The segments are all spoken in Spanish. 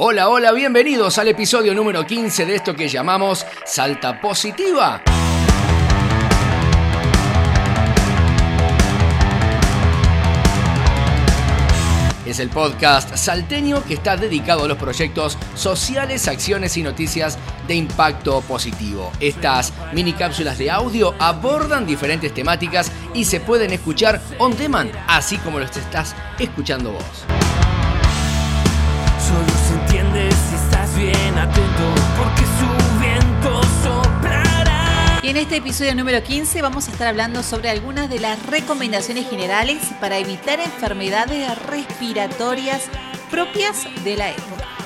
Hola, hola, bienvenidos al episodio número 15 de esto que llamamos Salta Positiva. Es el podcast salteño que está dedicado a los proyectos sociales, acciones y noticias de impacto positivo. Estas mini cápsulas de audio abordan diferentes temáticas y se pueden escuchar on demand, así como los estás escuchando vos. Solo se entiende si estás bien atento, porque su viento. Y en este episodio número 15 vamos a estar hablando sobre algunas de las recomendaciones generales para evitar enfermedades respiratorias propias de la época.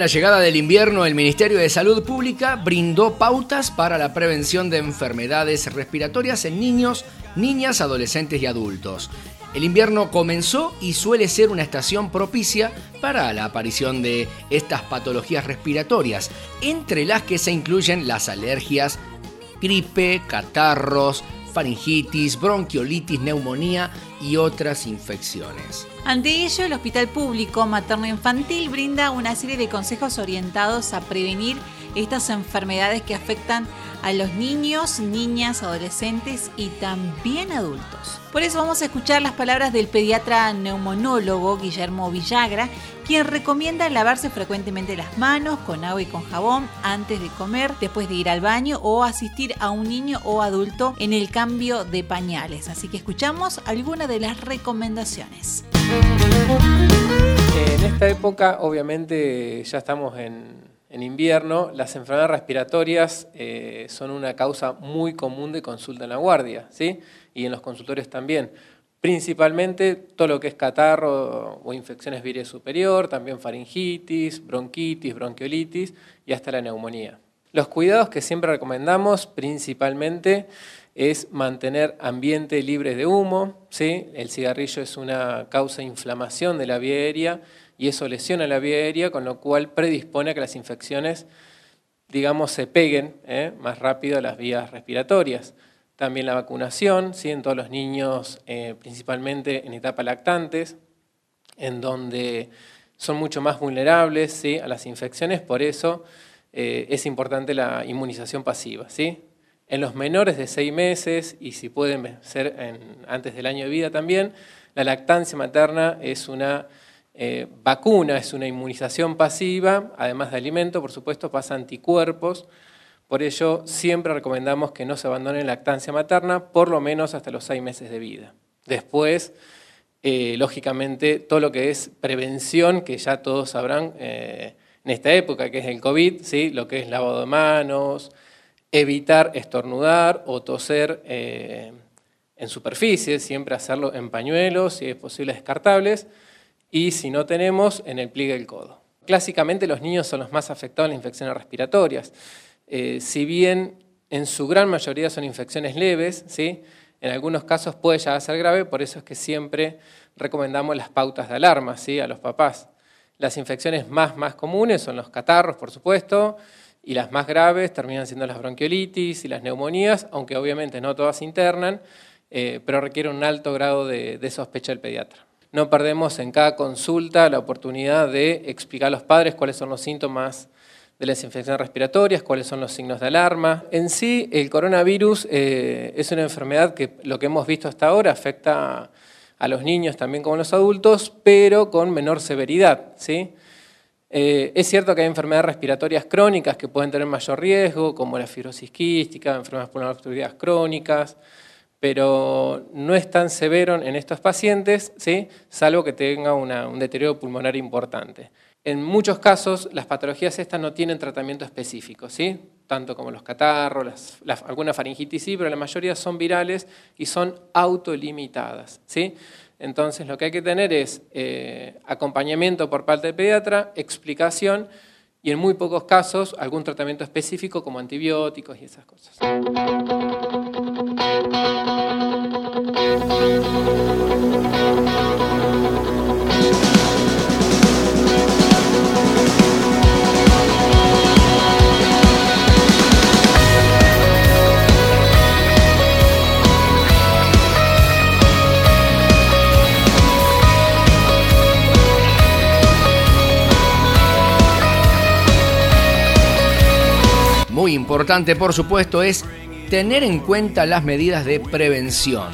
La llegada del invierno, el Ministerio de Salud Pública brindó pautas para la prevención de enfermedades respiratorias en niños, niñas, adolescentes y adultos. El invierno comenzó y suele ser una estación propicia para la aparición de estas patologías respiratorias, entre las que se incluyen las alergias, gripe, catarros, faringitis, bronquiolitis, neumonía y otras infecciones. Ante ello, el Hospital Público Materno Infantil brinda una serie de consejos orientados a prevenir estas enfermedades que afectan a los niños, niñas, adolescentes y también adultos. Por eso vamos a escuchar las palabras del pediatra neumonólogo Guillermo Villagra, quien recomienda lavarse frecuentemente las manos con agua y con jabón antes de comer, después de ir al baño o asistir a un niño o adulto en el cambio de pañales. Así que escuchamos algunas de las recomendaciones. En esta época, obviamente, ya estamos en, en invierno, las enfermedades respiratorias eh, son una causa muy común de consulta en la guardia, ¿sí? Y en los consultorios también. Principalmente todo lo que es catarro o infecciones víreas superior, también faringitis, bronquitis, bronquiolitis y hasta la neumonía. Los cuidados que siempre recomendamos principalmente es mantener ambiente libre de humo, ¿sí? El cigarrillo es una causa de inflamación de la vía aérea y eso lesiona la vía aérea, con lo cual predispone a que las infecciones, digamos, se peguen ¿eh? más rápido a las vías respiratorias. También la vacunación, ¿sí? en todos los niños, eh, principalmente en etapa lactantes, en donde son mucho más vulnerables ¿sí? a las infecciones, por eso eh, es importante la inmunización pasiva. ¿sí? En los menores de seis meses, y si pueden ser antes del año de vida también, la lactancia materna es una eh, vacuna, es una inmunización pasiva, además de alimento, por supuesto, pasa anticuerpos. Por ello, siempre recomendamos que no se abandone la lactancia materna, por lo menos hasta los seis meses de vida. Después, eh, lógicamente, todo lo que es prevención, que ya todos sabrán eh, en esta época, que es el COVID, ¿sí? lo que es lavado de manos, evitar estornudar o toser en superficies, siempre hacerlo en pañuelos, si es posible descartables, y si no tenemos, en el pliegue del codo. Clásicamente los niños son los más afectados en las infecciones respiratorias. Eh, si bien en su gran mayoría son infecciones leves, ¿sí? en algunos casos puede llegar a ser grave, por eso es que siempre recomendamos las pautas de alarma ¿sí? a los papás. Las infecciones más, más comunes son los catarros, por supuesto, y las más graves terminan siendo las bronquiolitis y las neumonías, aunque obviamente no todas internan, eh, pero requiere un alto grado de, de sospecha del pediatra. No perdemos en cada consulta la oportunidad de explicar a los padres cuáles son los síntomas de las infecciones respiratorias, cuáles son los signos de alarma. En sí, el coronavirus eh, es una enfermedad que lo que hemos visto hasta ahora afecta a los niños también como a los adultos, pero con menor severidad. ¿sí? Eh, es cierto que hay enfermedades respiratorias crónicas que pueden tener mayor riesgo, como la fibrosis quística, enfermedades pulmonares crónicas, pero no es tan severo en estos pacientes, ¿sí? salvo que tenga un deterioro pulmonar importante. En muchos casos, las patologías estas no tienen tratamiento específico, ¿sí? tanto como los catarros, las- alguna faringitis sí, pero la mayoría son virales y son autolimitadas. ¿sí? Entonces, lo que hay que tener es eh, acompañamiento por parte del pediatra, explicación y en muy pocos casos algún tratamiento específico como antibióticos y esas cosas. Muy importante, por supuesto, es tener en cuenta las medidas de prevención.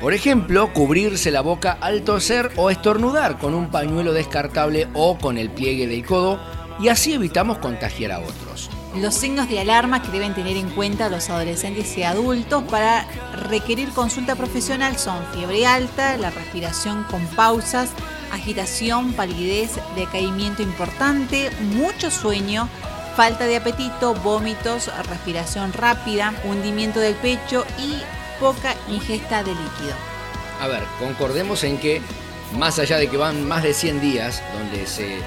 Por ejemplo, cubrirse la boca al toser o estornudar con un pañuelo descartable o con el pliegue del codo y así evitamos contagiar a otros. Los signos de alarma que deben tener en cuenta los adolescentes y adultos para requerir consulta profesional son fiebre alta, la respiración con pausas, agitación, palidez, decaimiento importante, mucho sueño, falta de apetito, vómitos, respiración rápida, hundimiento del pecho y poca ingesta de líquido. A ver, concordemos en que más allá de que van más de 100 días donde se,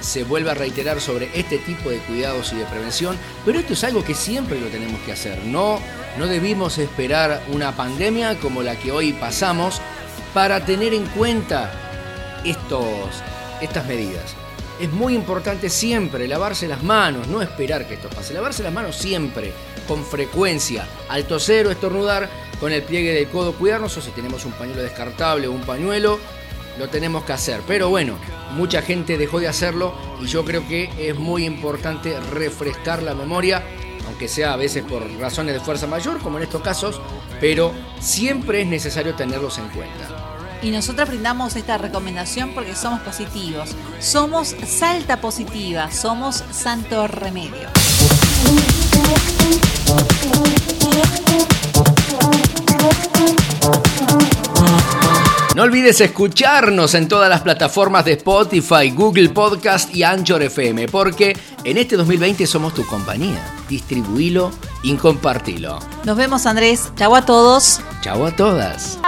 se vuelve a reiterar sobre este tipo de cuidados y de prevención, pero esto es algo que siempre lo tenemos que hacer. No, no debimos esperar una pandemia como la que hoy pasamos para tener en cuenta estos, estas medidas es muy importante siempre lavarse las manos, no esperar que esto pase. Lavarse las manos siempre, con frecuencia, al toser o estornudar, con el pliegue del codo, cuidarnos o si tenemos un pañuelo descartable o un pañuelo, lo tenemos que hacer. Pero bueno, mucha gente dejó de hacerlo y yo creo que es muy importante refrescar la memoria, aunque sea a veces por razones de fuerza mayor, como en estos casos, pero siempre es necesario tenerlos en cuenta y nosotros brindamos esta recomendación porque somos positivos. Somos Salta Positiva, somos Santo Remedio. No olvides escucharnos en todas las plataformas de Spotify, Google Podcast y Anchor FM, porque en este 2020 somos tu compañía. Distribuílo y compartilo. Nos vemos Andrés. Chau a todos. Chau a todas.